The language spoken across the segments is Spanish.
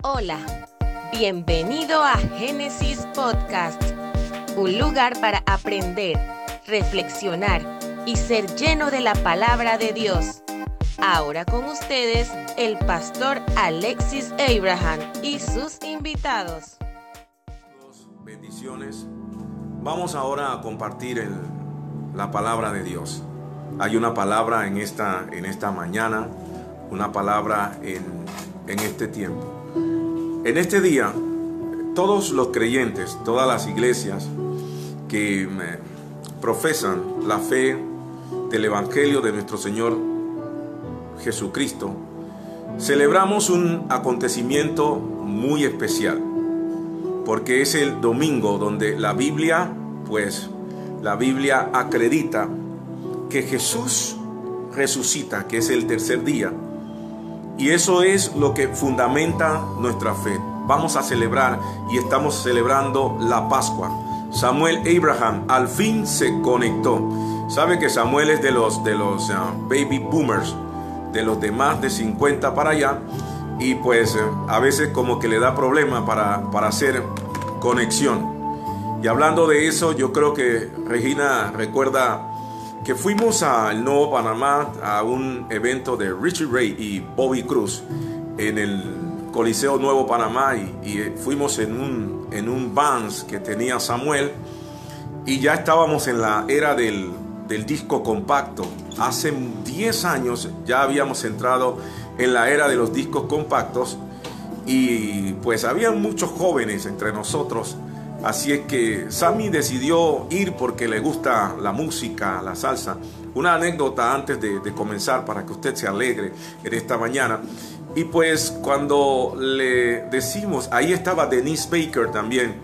Hola, bienvenido a Génesis Podcast, un lugar para aprender, reflexionar y ser lleno de la palabra de Dios. Ahora con ustedes el pastor Alexis Abraham y sus invitados. Bendiciones. Vamos ahora a compartir la palabra de Dios. Hay una palabra en esta, en esta mañana, una palabra en este tiempo. En este día, todos los creyentes, todas las iglesias que eh, profesan la fe del Evangelio de nuestro Señor Jesucristo, celebramos un acontecimiento muy especial, porque es el domingo donde la Biblia, pues la Biblia acredita que Jesús resucita, que es el tercer día, y eso es lo que fundamenta nuestra fe. Vamos a celebrar y estamos celebrando la Pascua. Samuel Abraham al fin se conectó. Sabe que Samuel es de los de los ah, baby boomers, de los de más de 50 para allá y pues eh, a veces como que le da problema para para hacer conexión. Y hablando de eso, yo creo que Regina recuerda que fuimos al Nuevo Panamá a un evento de Richie Ray y Bobby Cruz en el Coliseo Nuevo Panamá y, y fuimos en un, en un Vans que tenía Samuel y ya estábamos en la era del, del disco compacto. Hace 10 años ya habíamos entrado en la era de los discos compactos y pues había muchos jóvenes entre nosotros. Así es que Sammy decidió ir porque le gusta la música, la salsa. Una anécdota antes de, comenzar para que usted se alegre en esta mañana. Y pues cuando le decimos, ahí estaba Denise Baker también.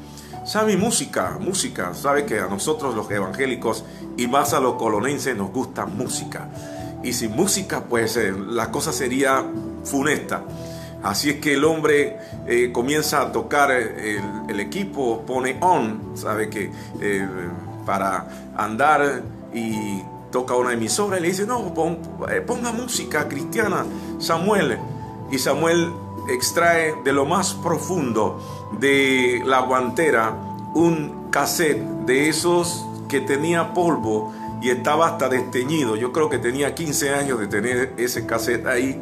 Sammy, música, música. Sabe que a nosotros los evangélicos y más a los colonenses nos gusta música. Y sin música pues eh, la cosa sería funesta. Así es que el hombre eh, comienza a tocar el, el equipo, pone on, sabe que eh, para andar y toca una emisora y le dice, no, pon- eh, ponga música cristiana, Samuel. Y Samuel extrae de lo más profundo de la guantera un cassette de esos que tenía polvo y estaba hasta desteñido. Yo creo que tenía 15 años de tener ese cassette ahí.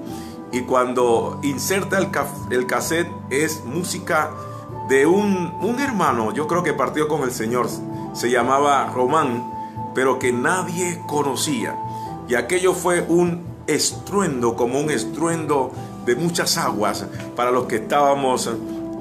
Y cuando inserta el, el cassette es música de un, un hermano, yo creo que partió con el Señor, se llamaba Román, pero que nadie conocía. Y aquello fue un estruendo, como un estruendo de muchas aguas para los que estábamos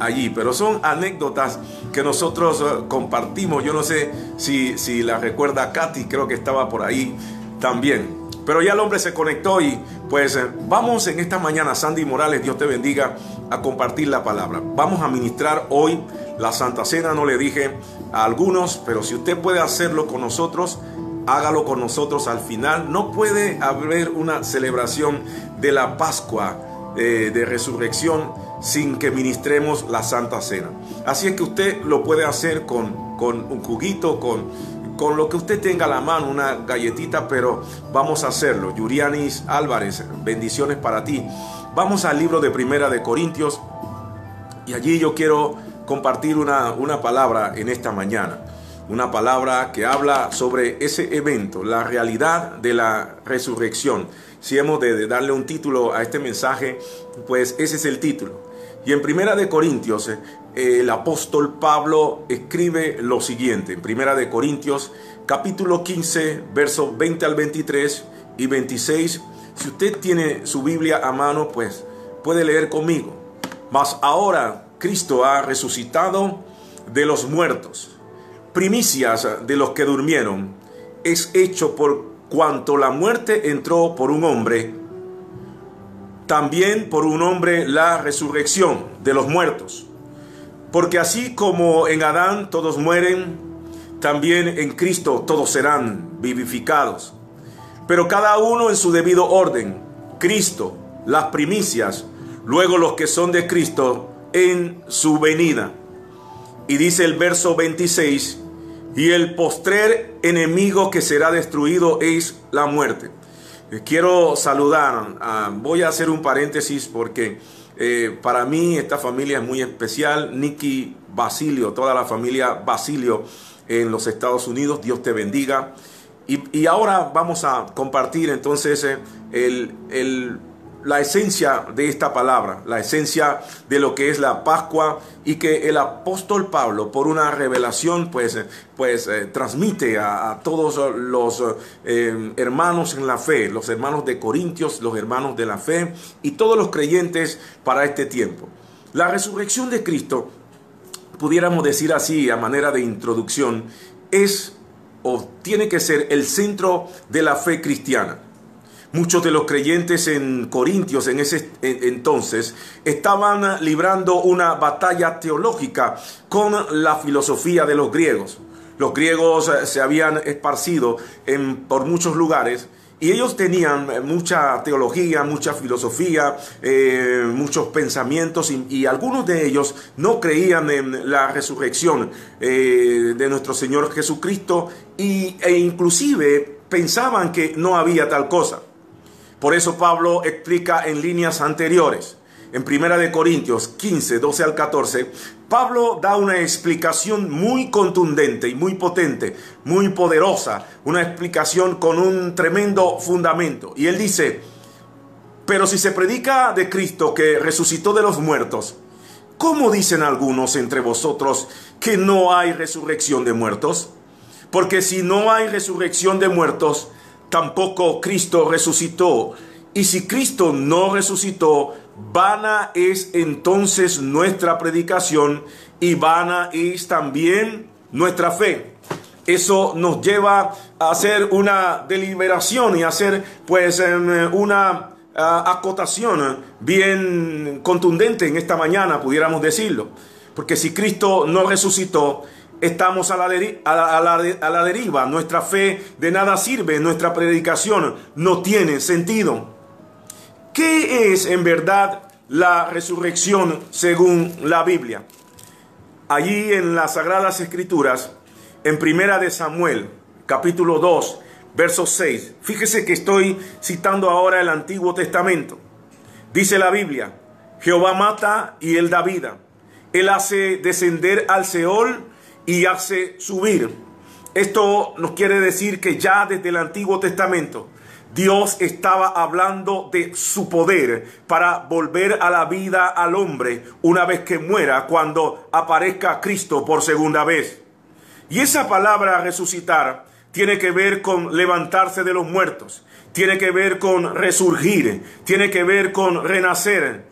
allí. Pero son anécdotas que nosotros eh, compartimos. Yo no sé si, si la recuerda Katy, creo que estaba por ahí también. Pero ya el hombre se conectó y pues eh, vamos en esta mañana, Sandy Morales, Dios te bendiga, a compartir la palabra. Vamos a ministrar hoy la Santa Cena, no le dije a algunos, pero si usted puede hacerlo con nosotros, hágalo con nosotros al final. No puede haber una celebración de la Pascua eh, de resurrección sin que ministremos la Santa Cena. Así es que usted lo puede hacer con, con un juguito, con con lo que usted tenga a la mano, una galletita, pero vamos a hacerlo. Yurianis Álvarez, bendiciones para ti. Vamos al libro de Primera de Corintios y allí yo quiero compartir una, una palabra en esta mañana. Una palabra que habla sobre ese evento, la realidad de la resurrección. Si hemos de, darle un título a este mensaje, pues ese es el título. Y en Primera de Corintios, el apóstol Pablo escribe lo siguiente. En Primera de Corintios, capítulo 15, versos 20 al 23 y 26. Si usted tiene su Biblia a mano, pues puede leer conmigo. Mas ahora Cristo ha resucitado de los muertos, primicias de los que durmieron. Es hecho por cuanto la muerte entró por un hombre, también por un hombre la resurrección de los muertos. Porque así como en Adán todos mueren, también en Cristo todos serán vivificados. Pero cada uno en su debido orden. Cristo, las primicias, luego los que son de Cristo en su venida. Y dice el verso 26, y el postrer enemigo que será destruido es la muerte. Quiero saludar, ah, voy a hacer un paréntesis porque Eh, para mí esta familia es muy especial. Nicky Basilio, toda la familia Basilio en los Estados Unidos. Dios te bendiga. Y, ahora vamos a compartir entonces eh, el la esencia de esta palabra, la esencia de lo que es la Pascua y que el apóstol Pablo por una revelación pues, pues eh, transmite a, todos los eh, hermanos en la fe, los hermanos de Corintios, los hermanos de la fe y todos los creyentes para este tiempo. La resurrección de Cristo, pudiéramos decir así a manera de introducción, es o tiene que ser el centro de la fe cristiana. Muchos de los creyentes en Corintios en ese entonces estaban librando una batalla teológica con la filosofía de los griegos. Los griegos eh, se habían esparcido en, por muchos lugares y ellos tenían mucha teología, mucha filosofía, eh, muchos pensamientos y, algunos de ellos no creían en la resurrección eh, de nuestro Señor Jesucristo y, e inclusive pensaban que no había tal cosa. Por eso Pablo explica en líneas anteriores, en Primera de Corintios 15, 12 al 14, Pablo da una explicación muy contundente y muy potente, muy poderosa, una explicación con un tremendo fundamento. Y él dice, pero si se predica de Cristo que resucitó de los muertos, ¿cómo dicen algunos entre vosotros que no hay resurrección de muertos? Porque si no hay resurrección de muertos, tampoco Cristo resucitó. Y si Cristo no resucitó, vana es entonces nuestra predicación y vana es también nuestra fe. Eso nos lleva a hacer una deliberación y hacer pues em, una acotación bien contundente en esta mañana, pudiéramos decirlo. Porque si Cristo no resucitó, estamos a la, deriva, nuestra fe de nada sirve, nuestra predicación no tiene sentido. ¿Qué es en verdad la resurrección según la Biblia? Allí en las Sagradas Escrituras, en Primera de Samuel, capítulo 2, verso 6, fíjese que estoy citando ahora el Antiguo Testamento. Dice la Biblia, Jehová mata y él da vida. Él hace descender al Seol y hace subir. Esto nos quiere decir que ya desde el Antiguo Testamento Dios estaba hablando de su poder para volver a la vida al hombre una vez que muera cuando aparezca Cristo por segunda vez. Y esa palabra resucitar tiene que ver con levantarse de los muertos, tiene que ver con resurgir, tiene que ver con renacer.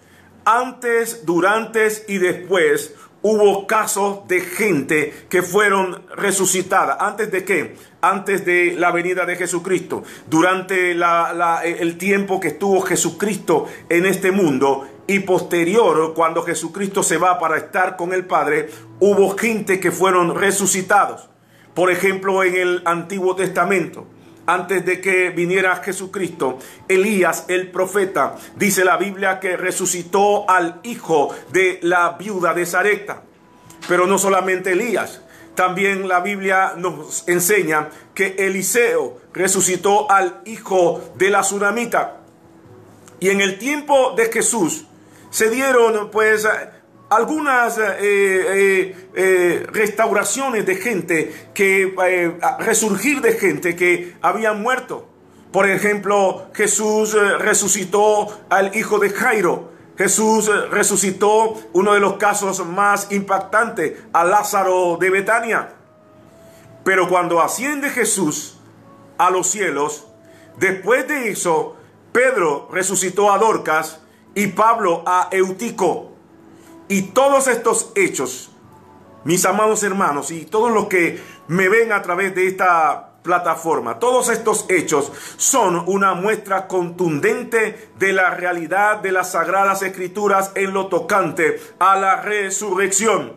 Antes, durante y después hubo casos de gente que fueron resucitadas. ¿Antes de qué? Antes de la venida de Jesucristo. Durante el tiempo que estuvo Jesucristo en este mundo y posterior, cuando Jesucristo se va para estar con el Padre, hubo gente que fueron resucitados. Por ejemplo, en el Antiguo Testamento antes de que viniera Jesucristo, Elías el profeta, dice la Biblia que resucitó al hijo de la viuda de Zareta. Pero no solamente Elías, también la Biblia nos enseña que Eliseo resucitó al hijo de la tsunamita. Y en el tiempo de Jesús se dieron pues algunas eh, eh, eh, restauraciones de gente que resurgir de gente que había muerto. Por ejemplo, Jesús resucitó al hijo de Jairo. Jesús resucitó uno de los casos más impactantes, a Lázaro de Betania. Pero cuando asciende Jesús a los cielos, después de eso, Pedro resucitó a Dorcas y Pablo a Eutico. Y todos estos hechos, mis amados hermanos, y todos los que me ven a través de esta plataforma, todos estos hechos son una muestra contundente de la realidad de las sagradas escrituras en lo tocante a la resurrección.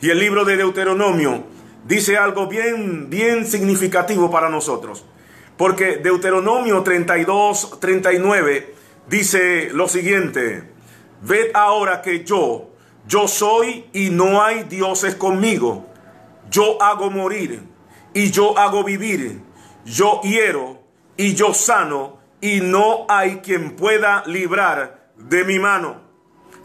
Y el libro de Deuteronomio dice algo bien, bien significativo para nosotros. Porque Deuteronomio 32, 39 dice lo siguiente. Ved ahora que yo, yo soy y no hay dioses conmigo. Yo hago morir y yo hago vivir. Yo hiero y yo sano y no hay quien pueda librar de mi mano.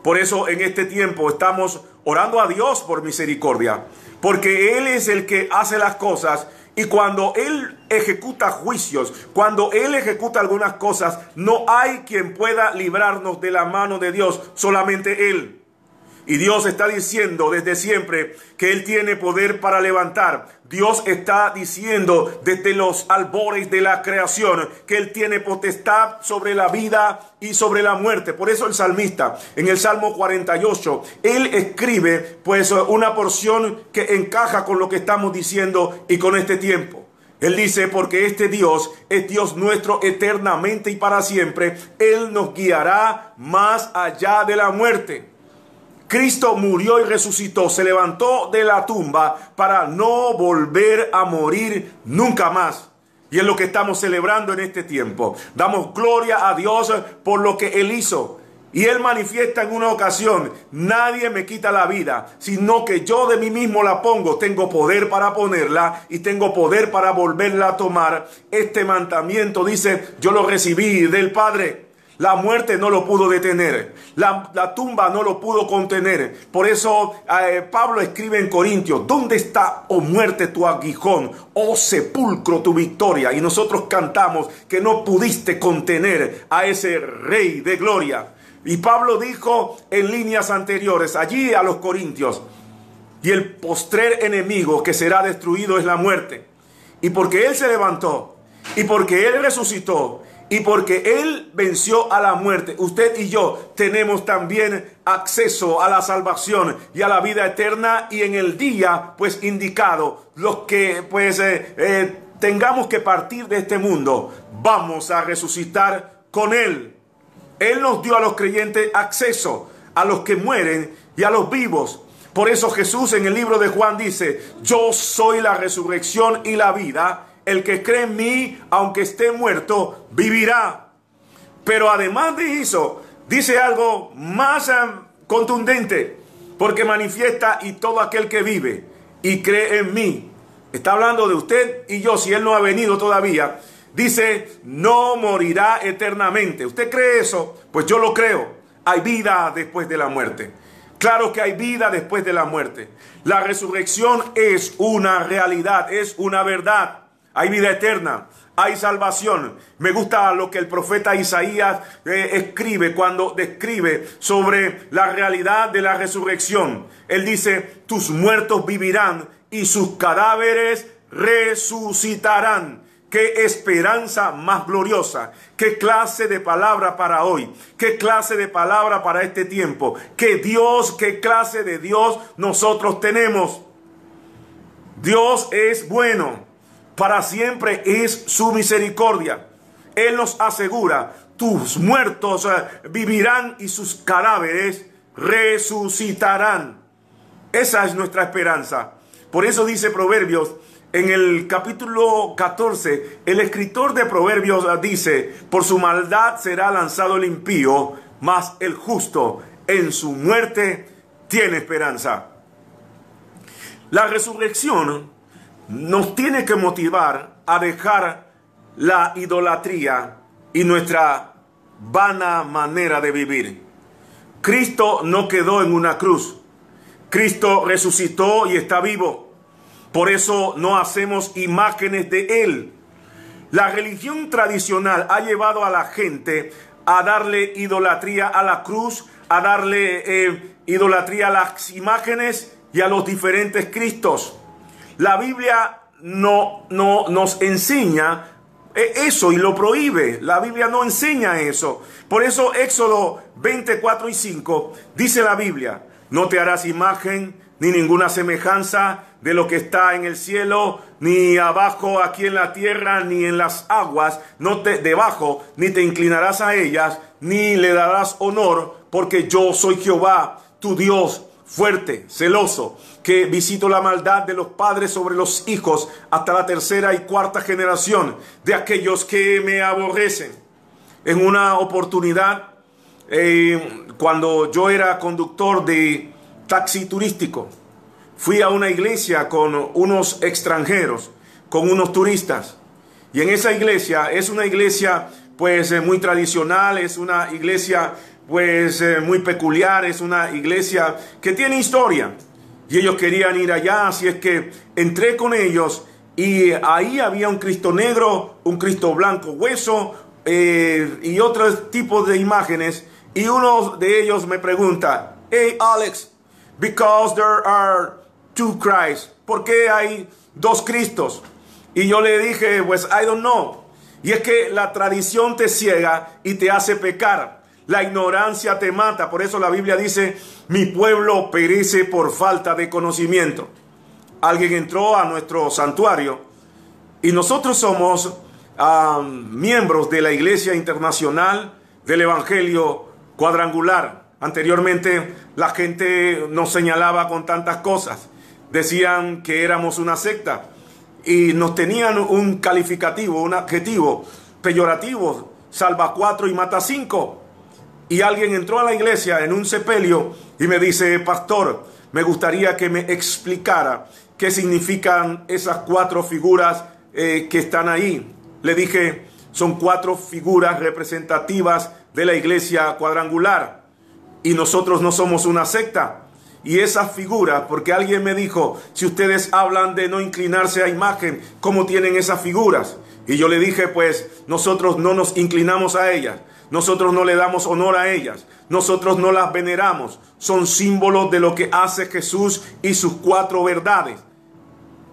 Por eso en este tiempo estamos orando a Dios por misericordia, porque Él es el que hace las cosas y cuando Él ejecuta juicios, cuando Él ejecuta algunas cosas, no hay quien pueda librarnos de la mano de Dios, solamente Él. Y Dios está diciendo desde siempre que Él tiene poder para levantar. Dios está diciendo desde los albores de la creación que Él tiene potestad sobre la vida y sobre la muerte. Por eso el salmista en el Salmo 48, Él escribe pues una porción que encaja con lo que estamos diciendo y con este tiempo. Él dice, porque este Dios es Dios nuestro eternamente y para siempre. Él nos guiará más allá de la muerte. Cristo murió y resucitó, se levantó de la tumba para no volver a morir nunca más. Y es lo que estamos celebrando en este tiempo. Damos gloria a Dios por lo que Él hizo. Y Él manifiesta en una ocasión, nadie me quita la vida, sino que yo de mí mismo la pongo. Tengo poder para ponerla y tengo poder para volverla a tomar. Este mandamiento dice, yo lo recibí del Padre. La muerte no lo pudo detener. La, tumba no lo pudo contener. Por eso eh, Pablo escribe en Corintios, ¿dónde está, oh muerte, tu aguijón? Oh sepulcro, tu victoria. Y nosotros cantamos que no pudiste contener a ese rey de gloria. Y Pablo dijo en líneas anteriores, allí a los Corintios, y el postrer enemigo que será destruido es la muerte. Y porque Él se levantó, y porque Él resucitó, y porque Él venció a la muerte, usted y yo tenemos también acceso a la salvación y a la vida eterna y en el día pues indicado, los que pues eh, eh, tengamos que partir de este mundo, vamos a resucitar con Él. Él nos dio a los creyentes acceso a los que mueren y a los vivos. Por eso Jesús en el libro de Juan dice, yo soy la resurrección y la vida el que cree en mí, aunque esté muerto, vivirá. Pero además de eso, dice algo más em, contundente, porque manifiesta y todo aquel que vive y cree en mí. Está hablando de usted y yo, si él no ha venido todavía. Dice, no morirá eternamente. ¿Usted cree eso? Pues yo lo creo. Hay vida después de la muerte. Claro que hay vida después de la muerte. La resurrección es una realidad, es una verdad hay vida eterna, hay salvación. Me gusta lo que el profeta Isaías eh, escribe cuando describe sobre la realidad de la resurrección. Él dice, tus muertos vivirán y sus cadáveres resucitarán. Qué esperanza más gloriosa. Qué clase de palabra para hoy. Qué clase de palabra para este tiempo. Qué Dios, qué clase de Dios nosotros tenemos. Dios es bueno para siempre es su misericordia. Él nos asegura, tus muertos eh, vivirán y sus cadáveres resucitarán. Esa es nuestra esperanza. Por eso dice Proverbios en el capítulo 14, el escritor de Proverbios dice, por su maldad será lanzado el impío, mas el justo en su muerte tiene esperanza. La resurrección nos tiene que motivar a dejar la idolatría y nuestra vana manera de vivir. Cristo no quedó en una cruz. Cristo resucitó y está vivo. Por eso no hacemos imágenes de Él. La religión tradicional ha llevado a la gente a darle idolatría a la cruz, a darle eh, idolatría a las imágenes y a los diferentes Cristos. La Biblia no, no nos enseña eh, eso y lo prohíbe. La Biblia no enseña eso. Por eso Éxodo 24 y 5 dice la Biblia, no te harás imagen ni ninguna semejanza de lo que está en el cielo, ni abajo aquí en la tierra, ni en las aguas, no te debajo, ni te inclinarás a ellas, ni le darás honor, porque yo soy Jehová, tu Dios, fuerte, celoso, que visito la maldad de los padres sobre los hijos hasta la tercera y cuarta generación de aquellos que me aborrecen. En una oportunidad, eh, cuando yo era conductor de taxi turístico, fui a una iglesia con unos extranjeros, con unos turistas. Y en esa iglesia es una iglesia pues eh, muy tradicional, es una iglesia pues eh, muy peculiar, es una iglesia que tiene historia. Y ellos querían ir allá, así es que entré con ellos y ahí había un Cristo negro, un Cristo blanco hueso eh, y otros tipos de imágenes. Y uno de ellos me pregunta, hey Alex, because there are two Christ, ¿por qué hay dos Cristos? Y yo le dije, pues I don't know. Y es que la tradición te ciega y te hace pecar. La ignorancia te mata. Por eso la Biblia dice, mi pueblo perece por falta de conocimiento. Alguien entró a nuestro santuario y nosotros somos miembros de la Iglesia Internacional del Evangelio Cuadrangular. Anteriormente la gente nos señalaba con tantas cosas. Decían que éramos una secta y nos tenían un calificativo, un adjetivo peyorativo, salva cuatro y mata cinco. Y alguien entró a la iglesia en un sepelio y me dice, pastor, me gustaría que me explicara qué significan esas cuatro figuras eh, que están ahí. Le dije, son cuatro figuras representativas de la iglesia cuadrangular. Y nosotros no somos una secta. Y esas figuras, porque alguien me dijo, si ustedes hablan de no inclinarse a imagen, ¿cómo tienen esas figuras? Y yo le dije, pues nosotros no nos inclinamos a ellas. Nosotros no le damos honor a ellas. Nosotros no las veneramos. Son símbolos de lo que hace Jesús y sus cuatro verdades.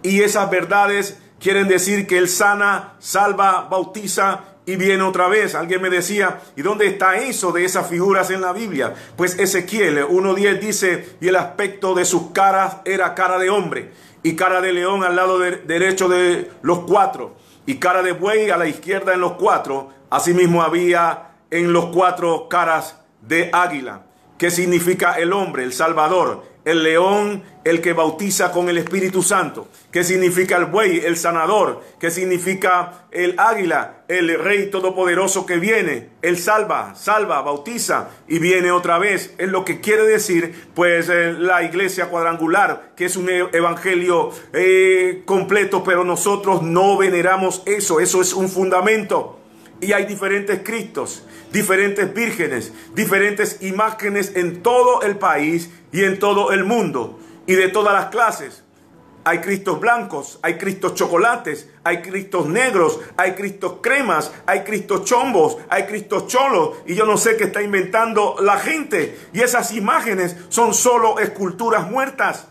Y esas verdades quieren decir que Él sana, salva, bautiza y viene otra vez. Alguien me decía, ¿y dónde está eso de esas figuras en la Biblia? Pues Ezequiel 1.10 dice, y el aspecto de sus caras era cara de hombre, y cara de león al lado derecho de los cuatro, y cara de buey a la izquierda en los cuatro. Asimismo había en los cuatro caras de águila. ¿Qué significa el hombre, el Salvador? El león, el que bautiza con el Espíritu Santo. ¿Qué significa el buey, el sanador? ¿Qué significa el águila, el rey todopoderoso que viene? Él salva, salva, bautiza y viene otra vez. Es lo que quiere decir, pues, eh, la iglesia cuadrangular, que es un e-, evangelio eh, completo, pero nosotros no veneramos eso. Eso es un fundamento. Y hay diferentes Cristos diferentes vírgenes, diferentes imágenes en todo el país y en todo el mundo y de todas las clases. Hay cristos blancos, hay cristos chocolates, hay cristos negros, hay cristos cremas, hay cristos chombos, hay cristos cholos y yo no sé qué está inventando la gente. Y esas imágenes son solo esculturas muertas.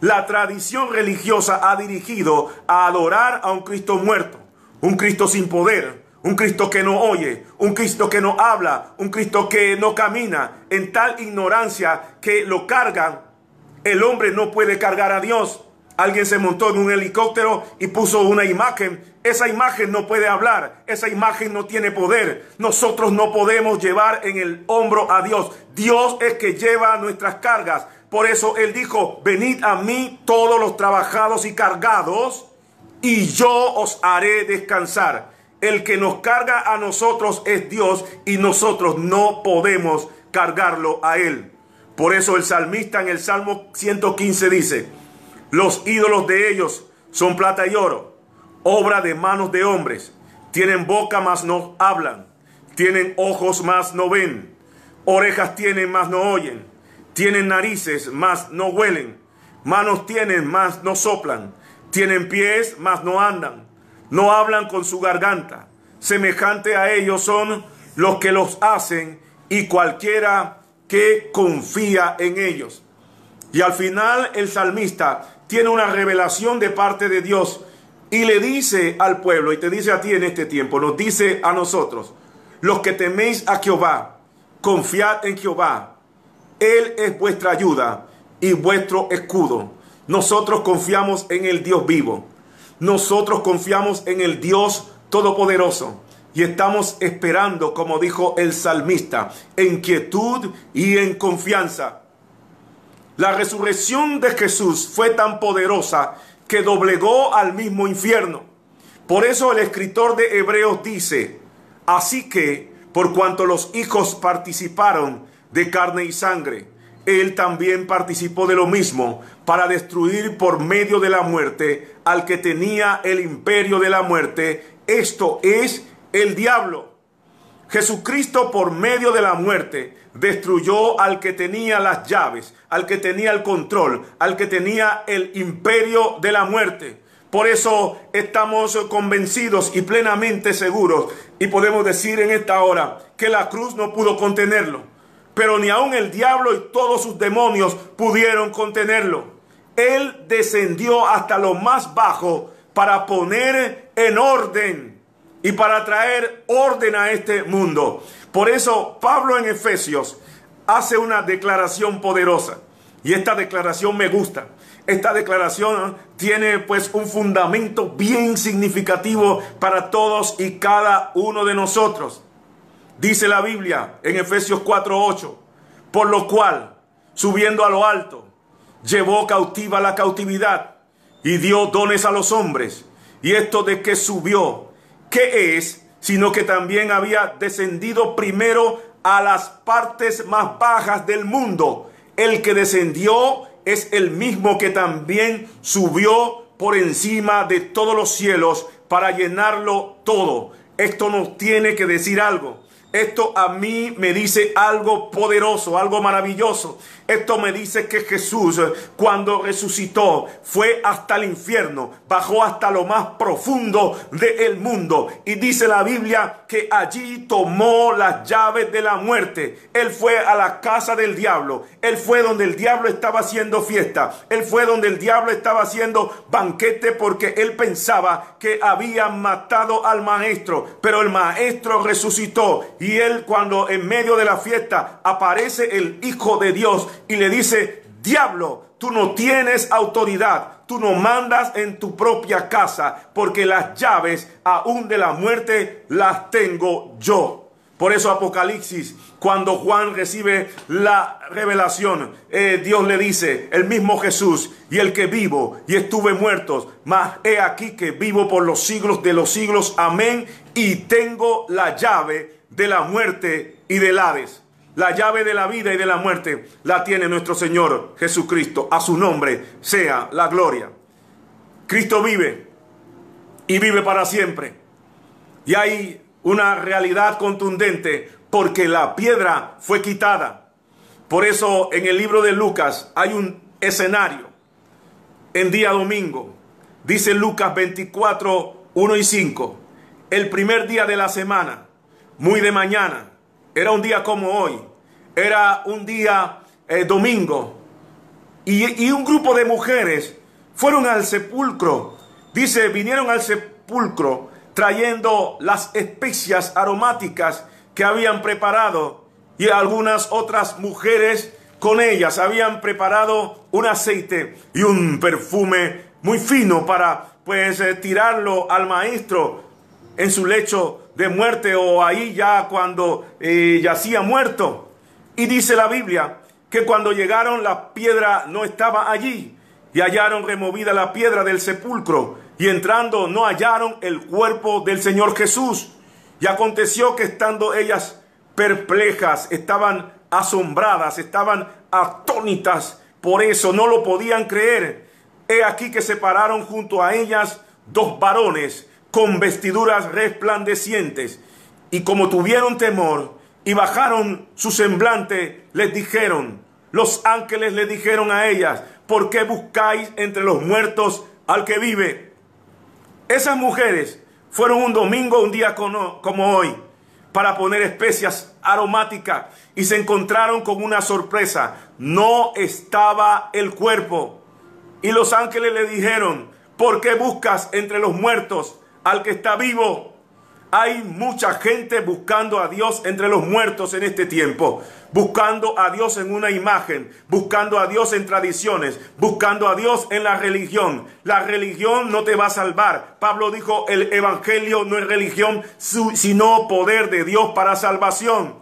La tradición religiosa ha dirigido a adorar a un Cristo muerto, un Cristo sin poder, un Cristo que no oye, un Cristo que no habla, un Cristo que no camina en tal ignorancia que lo cargan. El hombre no puede cargar a Dios. Alguien se montó en un helicóptero y puso una imagen. Esa imagen no puede hablar. Esa imagen no tiene poder. Nosotros no podemos llevar en el hombro a Dios. Dios es que lleva nuestras cargas. Por eso Él dijo, venid a mí todos los trabajados y cargados, y yo os haré descansar. El que nos carga a nosotros es Dios y nosotros no podemos cargarlo a Él. Por eso el salmista en el Salmo 115 dice, los ídolos de ellos son plata y oro, obra de manos de hombres. Tienen boca mas no hablan, tienen ojos mas no ven, orejas tienen mas no oyen, tienen narices mas no huelen, manos tienen mas no soplan, tienen pies mas no andan no hablan con su garganta. Semejante a ellos son los que los hacen y cualquiera que confía en ellos. Y al final el salmista tiene una revelación de parte de Dios y le dice al pueblo, y te dice a ti en este tiempo, nos dice a nosotros, los que teméis a Jehová, confiad en Jehová. Él es vuestra ayuda y vuestro escudo. Nosotros confiamos en el Dios vivo. Nosotros confiamos en el Dios Todopoderoso y estamos esperando, como dijo el salmista, en quietud y en confianza. La resurrección de Jesús fue tan poderosa que doblegó al mismo infierno. Por eso el escritor de Hebreos dice, así que, por cuanto los hijos participaron de carne y sangre, él también participó de lo mismo para destruir por medio de la muerte al que tenía el imperio de la muerte, esto es el diablo, Jesucristo por medio de la muerte destruyó al que tenía las llaves, al que tenía el control, al que tenía el imperio de la muerte. Por eso estamos convencidos y plenamente seguros y podemos decir en esta hora que la cruz no pudo contenerlo, pero ni aun el diablo y todos sus demonios pudieron contenerlo. Él descendió hasta lo más bajo para poner en orden y para traer orden a este mundo. Por eso Pablo en Efesios hace una declaración poderosa y esta declaración me gusta. Esta declaración tiene pues un fundamento bien significativo para todos y cada uno de nosotros. Dice la Biblia en Efesios 4:8, por lo cual, subiendo a lo alto, llevó cautiva la cautividad y dio dones a los hombres. Y esto de que subió, ¿qué es? Sino que también había descendido primero a las partes más bajas del mundo. El que descendió es el mismo que también subió por encima de todos los cielos para llenarlo todo. Esto nos tiene que decir algo. Esto a mí me dice algo poderoso, algo maravilloso. Esto me dice que Jesús cuando resucitó fue hasta el infierno, bajó hasta lo más profundo del mundo. Y dice la Biblia que allí tomó las llaves de la muerte. Él fue a la casa del diablo. Él fue donde el diablo estaba haciendo fiesta. Él fue donde el diablo estaba haciendo banquete porque él pensaba que había matado al maestro. Pero el maestro resucitó y él cuando en medio de la fiesta aparece el Hijo de Dios y le dice, diablo, tú no tienes autoridad, tú no mandas en tu propia casa, porque las llaves aún de la muerte las tengo yo. Por eso Apocalipsis, cuando Juan recibe la revelación, eh, Dios le dice, el mismo Jesús, y el que vivo y estuve muertos, mas he aquí que vivo por los siglos de los siglos, amén, y tengo la llave de la muerte y del Hades. La llave de la vida y de la muerte la tiene nuestro Señor Jesucristo. A su nombre sea la gloria. Cristo vive y vive para siempre. Y hay una realidad contundente porque la piedra fue quitada. Por eso en el libro de Lucas hay un escenario en día domingo. Dice Lucas 24, 1 y 5. El primer día de la semana muy de mañana. Era un día como hoy. Era un día eh, domingo. Y, y un grupo de mujeres fueron al sepulcro. Dice, vinieron al sepulcro trayendo las especias aromáticas que habían preparado. Y algunas otras mujeres con ellas habían preparado un aceite y un perfume muy fino para pues eh, tirarlo al maestro en su lecho de muerte o ahí ya cuando eh, yacía muerto. Y dice la Biblia que cuando llegaron la piedra no estaba allí y hallaron removida la piedra del sepulcro y entrando no hallaron el cuerpo del Señor Jesús. Y aconteció que estando ellas perplejas, estaban asombradas, estaban atónitas, por eso no lo podían creer. He aquí que se pararon junto a ellas dos varones con vestiduras resplandecientes, y como tuvieron temor y bajaron su semblante, les dijeron, los ángeles les dijeron a ellas, ¿por qué buscáis entre los muertos al que vive? Esas mujeres fueron un domingo, un día como hoy, para poner especias aromáticas y se encontraron con una sorpresa. No estaba el cuerpo. Y los ángeles le dijeron, ¿por qué buscas entre los muertos al que está vivo. Hay mucha gente buscando a Dios entre los muertos en este tiempo, buscando a Dios en una imagen, buscando a Dios en tradiciones, buscando a Dios en la religión. La religión no te va a salvar. Pablo dijo, el Evangelio no es religión, sino poder de Dios para salvación.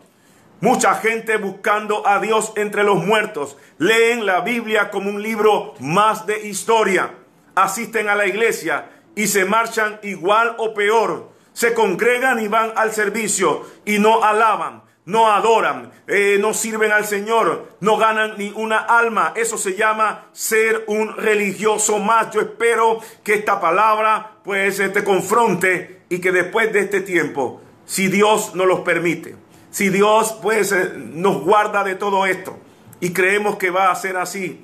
Mucha gente buscando a Dios entre los muertos. Leen la Biblia como un libro más de historia. Asisten a la iglesia y se marchan igual o peor. Se congregan y van al servicio y no alaban, no adoran, eh, no sirven al Señor, no ganan ni una alma. Eso se llama ser un religioso más. Yo espero que esta palabra pues te confronte y que después de este tiempo si Dios nos los permite. Si Dios pues eh, nos guarda de todo esto y creemos que va a ser así,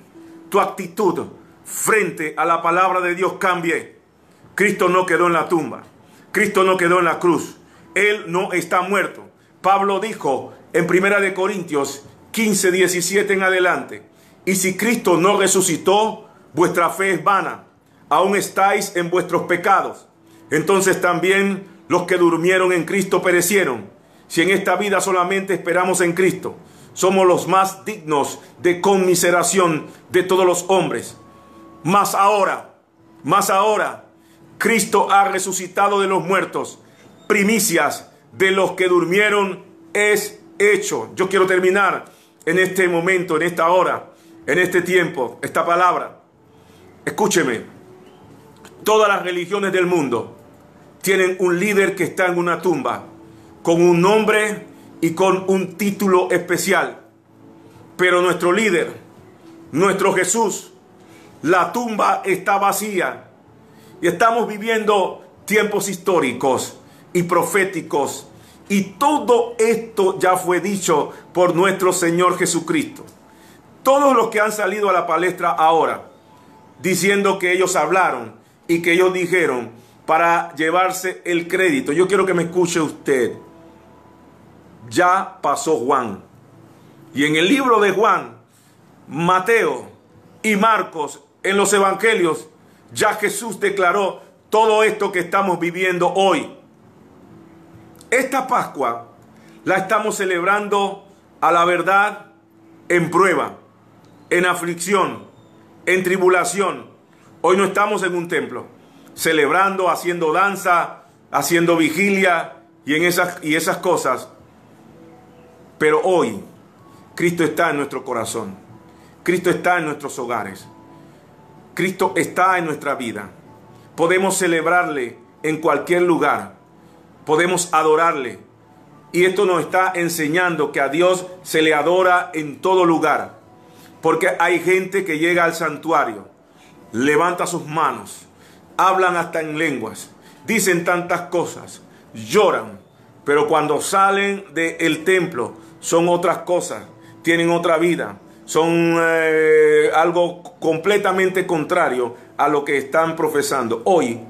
tu actitud frente a la palabra de Dios cambie. Cristo no quedó en la tumba. Cristo no quedó en la cruz. Él no está muerto. Pablo dijo en Primera de Corintios 15, 17 en adelante, y si Cristo no resucitó, vuestra fe es vana. Aún estáis en vuestros pecados. Entonces también los que durmieron en Cristo perecieron. Si en esta vida solamente esperamos en Cristo, somos los más dignos de conmiseración de todos los hombres. Más ahora, más ahora, Cristo ha resucitado de los muertos. Primicias de los que durmieron es hecho. Yo quiero terminar en este momento, en esta hora, en este tiempo, esta palabra. Escúcheme, todas las religiones del mundo tienen un líder que está en una tumba, con un nombre y con un título especial. Pero nuestro líder, nuestro Jesús, la tumba está vacía. Y estamos viviendo tiempos históricos y proféticos. Y todo esto ya fue dicho por nuestro Señor Jesucristo. Todos los que han salido a la palestra ahora, diciendo que ellos hablaron y que ellos dijeron para llevarse el crédito. Yo quiero que me escuche usted. Ya pasó Juan. Y en el libro de Juan, Mateo y Marcos, en los evangelios, ya Jesús declaró todo esto que estamos viviendo hoy. Esta Pascua la estamos celebrando a la verdad en prueba, en aflicción, en tribulación. Hoy no estamos en un templo celebrando, haciendo danza, haciendo vigilia y, en esas, y esas cosas. Pero hoy Cristo está en nuestro corazón. Cristo está en nuestros hogares. Cristo está en nuestra vida. Podemos celebrarle en cualquier lugar. Podemos adorarle. Y esto nos está enseñando que a Dios se le adora en todo lugar. Porque hay gente que llega al santuario, levanta sus manos, hablan hasta en lenguas, dicen tantas cosas, lloran, pero cuando salen del templo son otras cosas, tienen otra vida, son eh, algo completamente contrario a lo que están profesando. Hoy,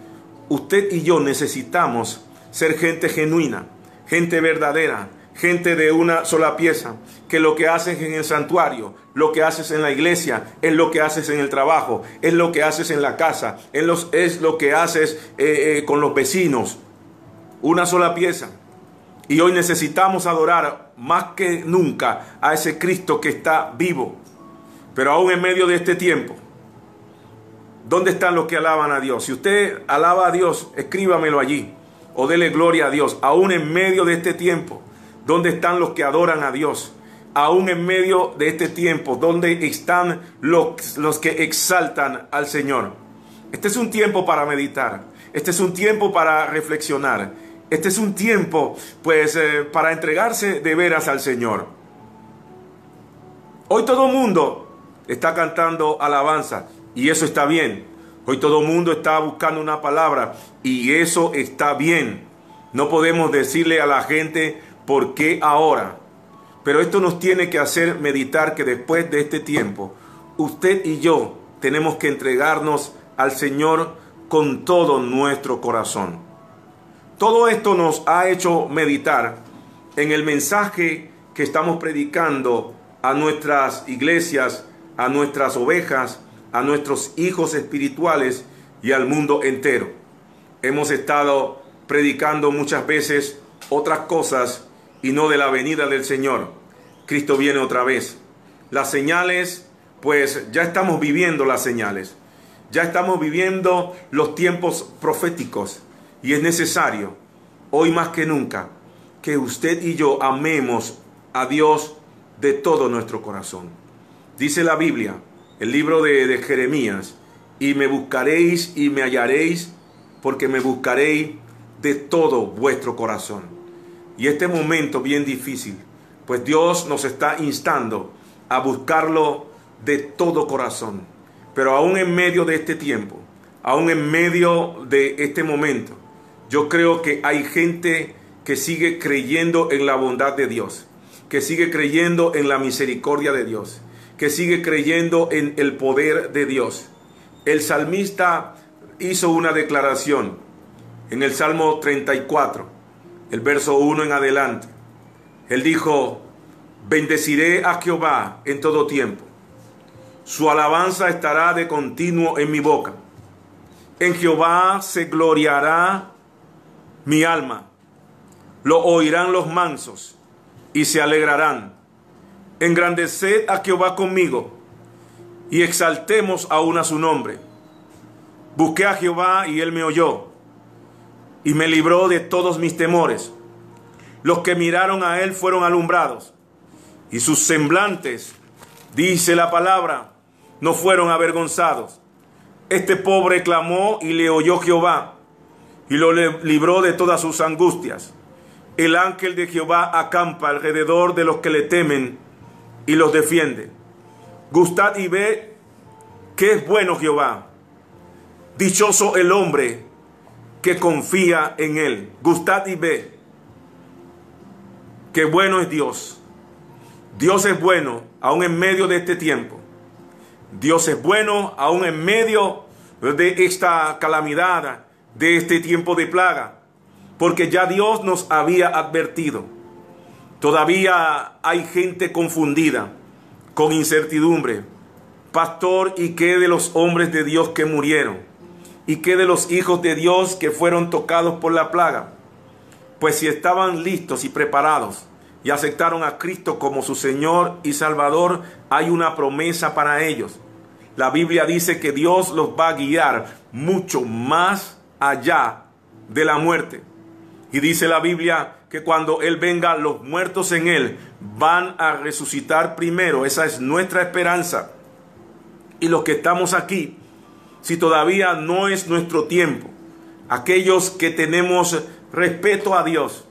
usted y yo necesitamos ser gente genuina, gente verdadera, gente de una sola pieza, que lo que haces en el santuario, lo que haces en la iglesia, es lo que haces en el trabajo, es lo que haces en la casa, es, lo que haces eh, eh, con los vecinos. Una sola pieza. Y hoy necesitamos adorar más que nunca a ese Cristo que está vivo. Pero aún en medio de este tiempo, ¿dónde están los que alaban a Dios? Si usted alaba a Dios, escríbamelo allí o dele gloria a Dios. Aún en medio de este tiempo, ¿dónde están los que adoran a Dios? Aún en medio de este tiempo, ¿dónde están los, los que exaltan al Señor? Este es un tiempo para meditar. Este es un tiempo para reflexionar. Este es un tiempo, pues, eh, para entregarse de veras al Señor. Hoy todo el mundo está cantando alabanza y eso está bien. Hoy todo el mundo está buscando una palabra y eso está bien. No podemos decirle a la gente por qué ahora. Pero esto nos tiene que hacer meditar que después de este tiempo, usted y yo tenemos que entregarnos al Señor con todo nuestro corazón. Todo esto nos ha hecho meditar en el mensaje que estamos predicando a nuestras iglesias, a nuestras ovejas, a nuestros hijos espirituales y al mundo entero. Hemos estado predicando muchas veces otras cosas y no de la venida del Señor. Cristo viene otra vez. Las señales, pues ya estamos viviendo las señales. Ya estamos viviendo los tiempos proféticos y es necesario, hoy más que nunca, que usted y yo amemos a Dios de todo nuestro corazón. Dice la Biblia, el libro de, Jeremías, y me buscaréis y me hallaréis, porque me buscaréis de todo vuestro corazón. Y este momento bien difícil, pues Dios nos está instando a buscarlo de todo corazón. Pero aún en medio de este tiempo, aún en medio de este momento, yo creo que hay gente que sigue creyendo en la bondad de Dios, que sigue creyendo en la misericordia de Dios, que sigue creyendo en el poder de Dios. El salmista hizo una declaración en el Salmo 34, el verso 1 en adelante. Él dijo, bendeciré a Jehová en todo tiempo. Su alabanza estará de continuo en mi boca. En Jehová se gloriará mi alma. Lo oirán los mansos y se alegrarán. Engrandeced a Jehová conmigo y exaltemos aún a su nombre. Busqué a Jehová y él me oyó y me libró de todos mis temores. Los que miraron a él fueron alumbrados y sus semblantes, dice la palabra, no fueron avergonzados. Este pobre clamó y le oyó Jehová y lo libró de todas sus angustias. El ángel de Jehová acampa alrededor de los que le temen y los defiende. Gustad y ve que es bueno Jehová. Dichoso el hombre que confía en él. Gustad y ve que bueno es Dios. Dios es bueno aún en medio de este tiempo. Dios es bueno aún en medio de esta calamidad, de este tiempo de plaga, porque ya Dios nos había advertido. Todavía hay gente confundida, con incertidumbre. Pastor, ¿y qué de los hombres de Dios que murieron? ¿Y qué de los hijos de Dios que fueron tocados por la plaga? Pues si estaban listos y preparados y aceptaron a Cristo como su Señor y Salvador, hay una promesa para ellos. La Biblia dice que Dios los va a guiar mucho más allá de la muerte. Y dice la Biblia que cuando Él venga, los muertos en Él van a resucitar primero. Esa es nuestra esperanza. Y los que estamos aquí, si todavía no es nuestro tiempo, aquellos que tenemos respeto a Dios,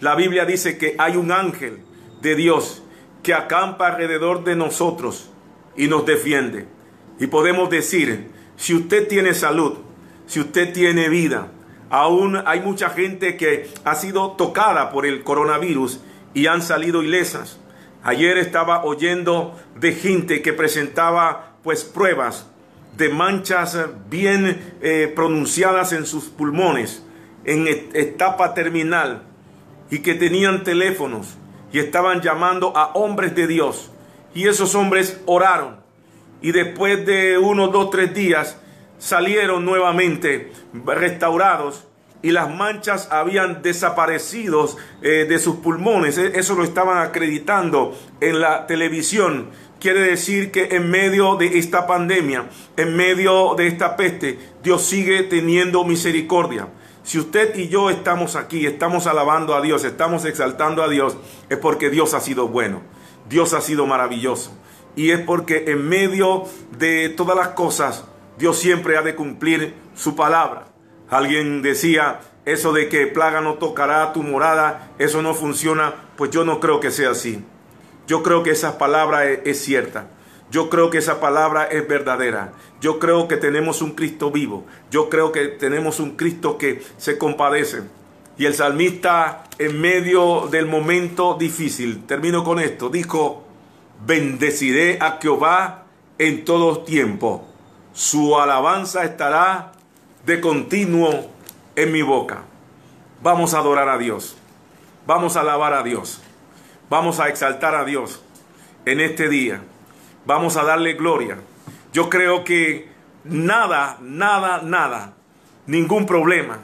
la Biblia dice que hay un ángel de Dios que acampa alrededor de nosotros y nos defiende. Y podemos decir, si usted tiene salud, si usted tiene vida. Aún hay mucha gente que ha sido tocada por el coronavirus y han salido ilesas. Ayer estaba oyendo de gente que presentaba pues pruebas de manchas bien eh, pronunciadas en sus pulmones en etapa terminal y que tenían teléfonos y estaban llamando a hombres de Dios y esos hombres oraron y después de unos dos tres días salieron nuevamente restaurados y las manchas habían desaparecido eh, de sus pulmones. E, eso lo estaban acreditando en la televisión. Quiere decir que en medio de esta pandemia, en medio de esta peste, Dios sigue teniendo misericordia. Si usted y yo estamos aquí, estamos alabando a Dios, estamos exaltando a Dios, es porque Dios ha sido bueno, Dios ha sido maravilloso. Y es porque en medio de todas las cosas, Dios siempre ha de cumplir su palabra. Alguien decía, eso de que plaga no tocará tu morada, eso no funciona, pues yo no creo que sea así. Yo creo que esa palabra es, cierta. Yo creo que esa palabra es verdadera. Yo creo que tenemos un Cristo vivo. Yo creo que tenemos un Cristo que se compadece. Y el salmista en medio del momento difícil, termino con esto, dijo, bendeciré a Jehová en todo tiempo su alabanza estará de continuo en mi boca. Vamos a adorar a Dios. Vamos a alabar a Dios. Vamos a exaltar a Dios en este día. Vamos a darle gloria. Yo creo que nada, nada, nada, ningún problema,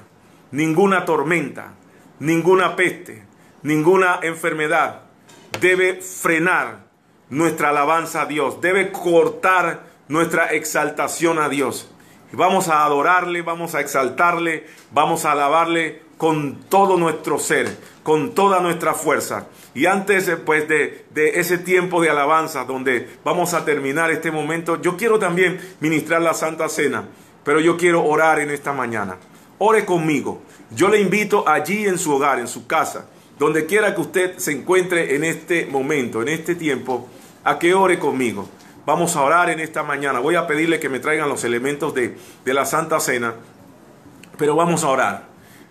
ninguna tormenta, ninguna peste, ninguna enfermedad debe frenar nuestra alabanza a Dios, debe cortar nuestra exaltación a Dios. Vamos a adorarle, vamos a exaltarle, vamos a alabarle con todo nuestro ser, con toda nuestra fuerza. Y antes eh, pues, de, de ese tiempo de alabanza donde vamos a terminar este momento, yo quiero también ministrar la Santa Cena, pero yo quiero orar en esta mañana. Ore conmigo. Yo le invito allí en su hogar, en su casa, donde quiera que usted se encuentre en este momento, en este tiempo, a que ore conmigo. Vamos a orar en esta mañana. Voy a pedirle que me traigan los elementos de, de la Santa Cena. Pero vamos a orar.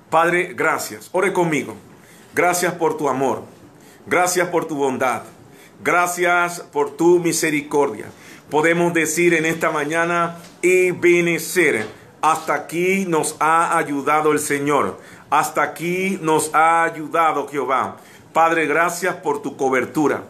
Padre, gracias. Ore conmigo. Gracias por tu amor. Gracias por tu bondad. Gracias por tu misericordia. Podemos decir en esta mañana y benecer. Hasta aquí nos ha ayudado el Señor. Hasta aquí nos ha ayudado Jehová. Padre, gracias por tu cobertura.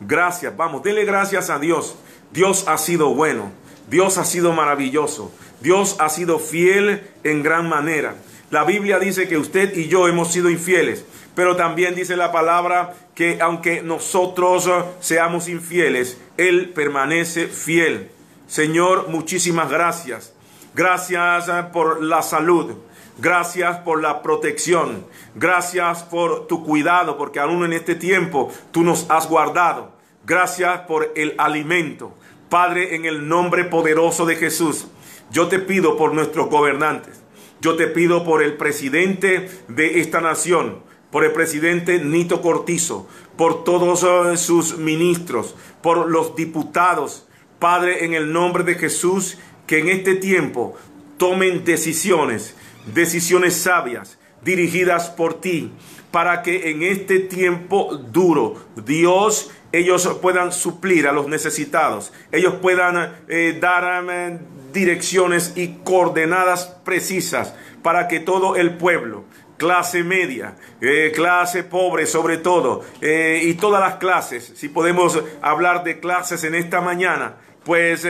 Gracias. Vamos, dele gracias a Dios. Dios ha sido bueno. Dios ha sido maravilloso. Dios ha sido fiel en gran manera. La Biblia dice que usted y yo hemos sido infieles, pero también dice la palabra que aunque nosotros seamos infieles, Él permanece fiel. Señor, muchísimas gracias. Gracias por la salud. Gracias por la protección. Gracias por tu cuidado, porque aún en este tiempo tú nos has guardado. Gracias por el alimento. Padre, en el nombre poderoso de Jesús, yo te pido por nuestros gobernantes. Yo te pido por el presidente de esta nación, por el presidente Nito Cortizo, por todos eh, sus ministros, por los diputados. Padre, en el nombre de Jesús, que en este tiempo tomen decisiones, decisiones sabias, dirigidas por ti, para que en este tiempo duro Dios ellos puedan suplir a los necesitados, ellos puedan eh, dar eh, direcciones y coordenadas precisas para que todo el pueblo, clase media, eh, clase pobre sobre todo, y todas las clases, si podemos hablar de clases en esta mañana, pues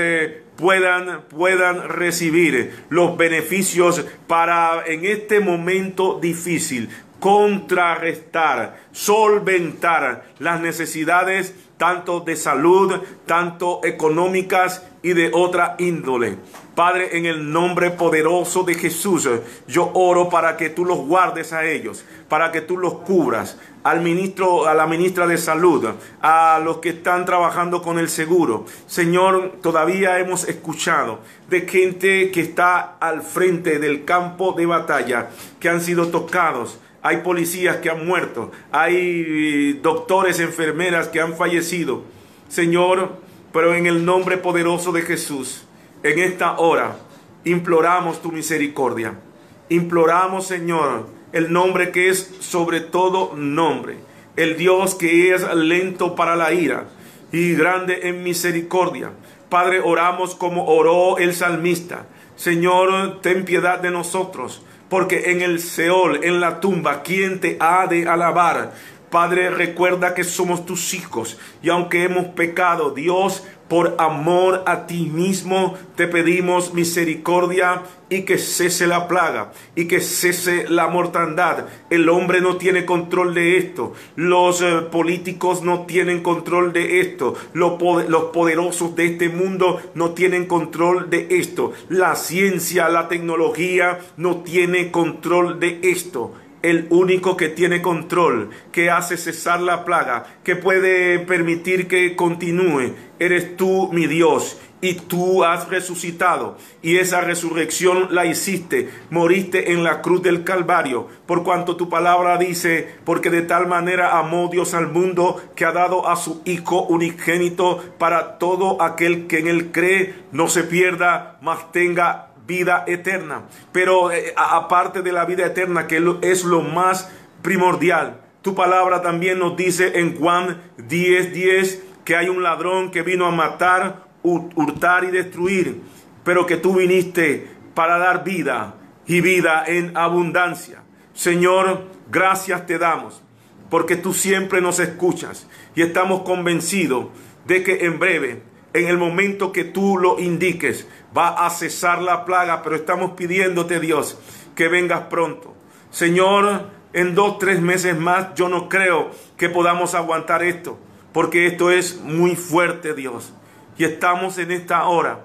puedan, puedan recibir los beneficios para en este momento difícil contrarrestar, solventar las necesidades tanto de salud, tanto económicas y de otra índole. Padre, en el nombre poderoso de Jesús, yo oro para que tú los guardes a ellos, para que tú los cubras, al ministro, a la ministra de Salud, a los que están trabajando con el seguro. Señor, todavía hemos escuchado de gente que está al frente del campo de batalla, que han sido tocados, hay policías que han muerto, hay doctores, enfermeras que han fallecido. Señor, pero en el nombre poderoso de Jesús, en esta hora, imploramos tu misericordia. Imploramos, Señor, el nombre que es sobre todo nombre, el Dios que es lento para la ira y grande en misericordia. Padre, oramos como oró el salmista. Señor, ten piedad de nosotros porque en el Seol, en la tumba, ¿quién te ha de alabar? Padre, recuerda que somos tus hijos y aunque hemos pecado, Dios, por amor a ti mismo, te pedimos misericordia y que cese la plaga y que cese la mortandad. El hombre no tiene control de esto. Los eh, políticos no tienen control de esto. Los, los poderosos de este mundo no tienen control de esto. La ciencia, la tecnología no tiene control de esto el único que tiene control, que hace cesar la plaga, que puede permitir que continúe. Eres tú, mi Dios, y tú has resucitado. Y esa resurrección la hiciste. Moriste en la cruz del Calvario, por cuanto tu palabra dice, porque de tal manera amó Dios al mundo que ha dado a su Hijo unigénito para todo aquel que en él cree, no se pierda, mas tenga vida eterna. Pero eh, aparte de la vida eterna, que es lo más primordial, tu palabra también nos dice en Juan 10:10 10, que hay un ladrón que vino a matar, hurtar y destruir, pero que tú viniste para dar vida y vida en abundancia. Señor, gracias te damos, porque tú siempre nos escuchas y estamos convencidos de que en breve en el momento que tú lo indiques, va a cesar la plaga, pero estamos pidiéndote, Dios, que vengas pronto. Señor, en dos, tres meses más, yo no creo que podamos aguantar esto, porque esto es muy fuerte, Dios. Y estamos en esta hora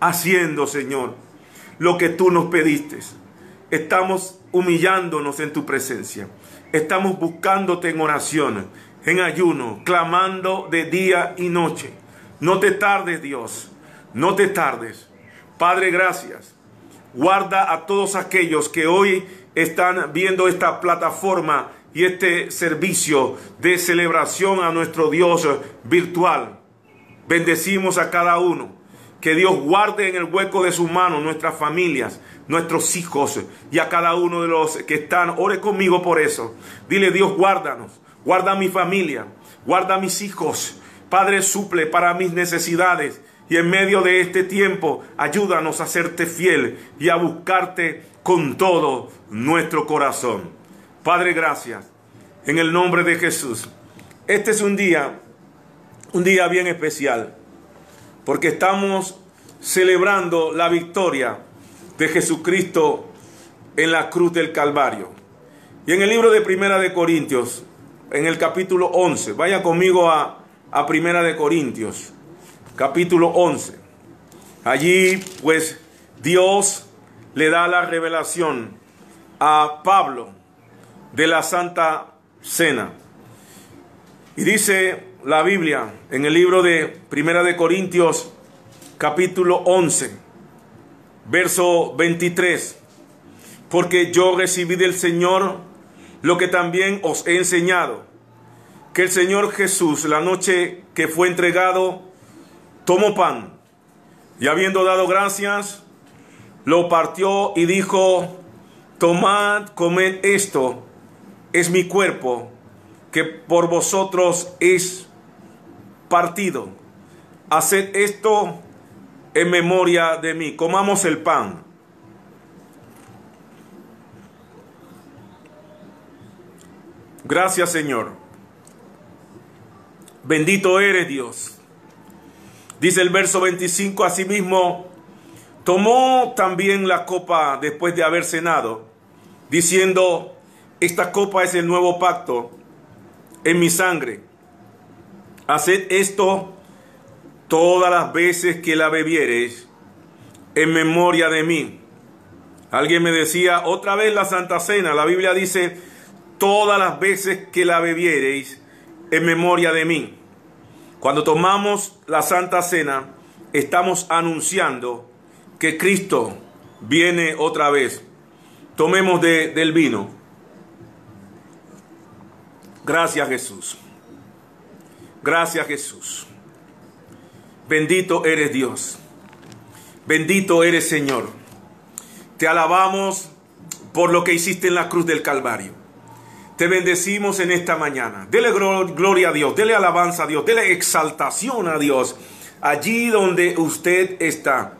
haciendo, Señor, lo que tú nos pediste. Estamos humillándonos en tu presencia. Estamos buscándote en oración, en ayuno, clamando de día y noche no te tardes, Dios. No te tardes. Padre, gracias. Guarda a todos aquellos que hoy están viendo esta plataforma y este servicio de celebración a nuestro Dios virtual. Bendecimos a cada uno Que Dios guarde en el hueco de su mano nuestras familias, nuestros hijos y a cada uno de los que están. Ore conmigo por eso. Dile, Dios, guárdanos. Guarda a mi familia. Guarda a mis hijos. Padre, suple para mis necesidades. Y en medio de este tiempo, ayúdanos a serte fiel y a buscarte con todo nuestro corazón. Padre, gracias. En el nombre de Jesús. Este es un día, un día bien especial, porque estamos celebrando la victoria de Jesucristo en la cruz del Calvario. Y en el libro de Primera de Corintios, en el capítulo 11, vaya conmigo a, a Primera de Corintios, capítulo 11. Allí, pues, Dios le da la revelación a Pablo de la Santa Cena. Y dice la Biblia en el libro de Primera de Corintios, capítulo 11, verso 23, porque yo recibí del Señor lo que también os he enseñado, que el Señor Jesús, la noche que fue entregado, tomó pan y habiendo dado gracias, lo partió y dijo, tomad, comed esto, es mi cuerpo que por vosotros es partido. Haced esto en memoria de mí. Comamos el pan. Gracias Señor. Bendito eres Dios. Dice el verso 25, asimismo, tomó también la copa después de haber cenado, diciendo, esta copa es el nuevo pacto en mi sangre. Haced esto todas las veces que la bebiereis en memoria de mí. Alguien me decía, otra vez la Santa Cena. La Biblia dice, todas las veces que la bebiereis en memoria de mí. Cuando tomamos la Santa Cena, estamos anunciando que Cristo viene otra vez. Tomemos de, del vino. Gracias Jesús. Gracias Jesús. Bendito eres Dios. Bendito eres Señor. Te alabamos por lo que hiciste en la cruz del Calvario. Te bendecimos en esta mañana. Dele gloria a Dios, dele alabanza a Dios, dele exaltación a Dios allí donde usted está.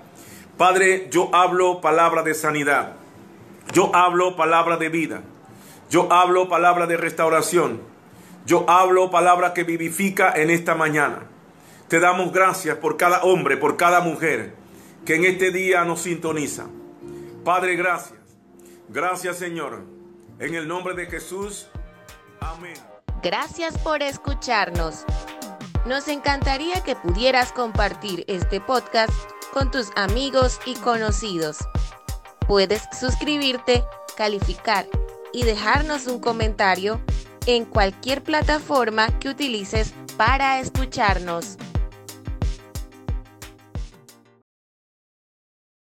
Padre, yo hablo palabra de sanidad. Yo hablo palabra de vida. Yo hablo palabra de restauración. Yo hablo palabra que vivifica en esta mañana. Te damos gracias por cada hombre, por cada mujer que en este día nos sintoniza. Padre, gracias. Gracias Señor. En el nombre de Jesús. Amén. Gracias por escucharnos. Nos encantaría que pudieras compartir este podcast con tus amigos y conocidos. Puedes suscribirte, calificar y dejarnos un comentario en cualquier plataforma que utilices para escucharnos.